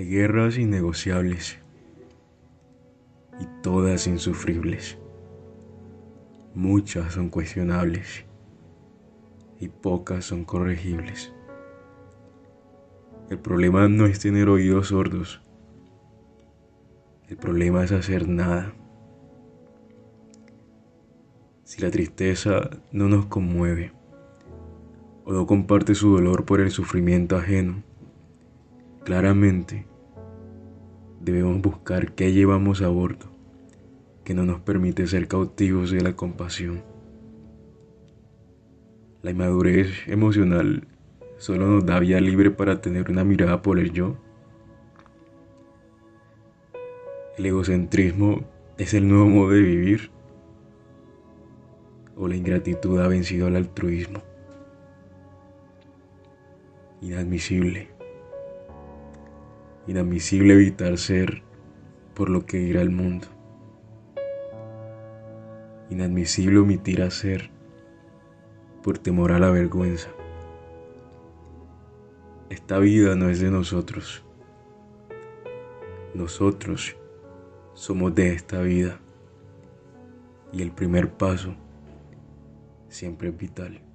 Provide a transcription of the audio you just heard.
Hay guerras innegociables y todas insufribles. Muchas son cuestionables y pocas son corregibles. El problema no es tener oídos sordos. El problema es hacer nada. Si la tristeza no nos conmueve o no comparte su dolor por el sufrimiento ajeno, claramente debemos buscar qué llevamos a bordo que no nos permite ser cautivos de la compasión. La inmadurez emocional solo nos da vía libre para tener una mirada por el yo. El egocentrismo es el nuevo modo de vivir o la ingratitud ha vencido al altruismo. Inadmisible. Inadmisible evitar ser por lo que dirá el mundo. Inadmisible omitir hacer por temor a la vergüenza. Esta vida no es de nosotros. Nosotros somos de esta vida. Y el primer paso siempre es vital.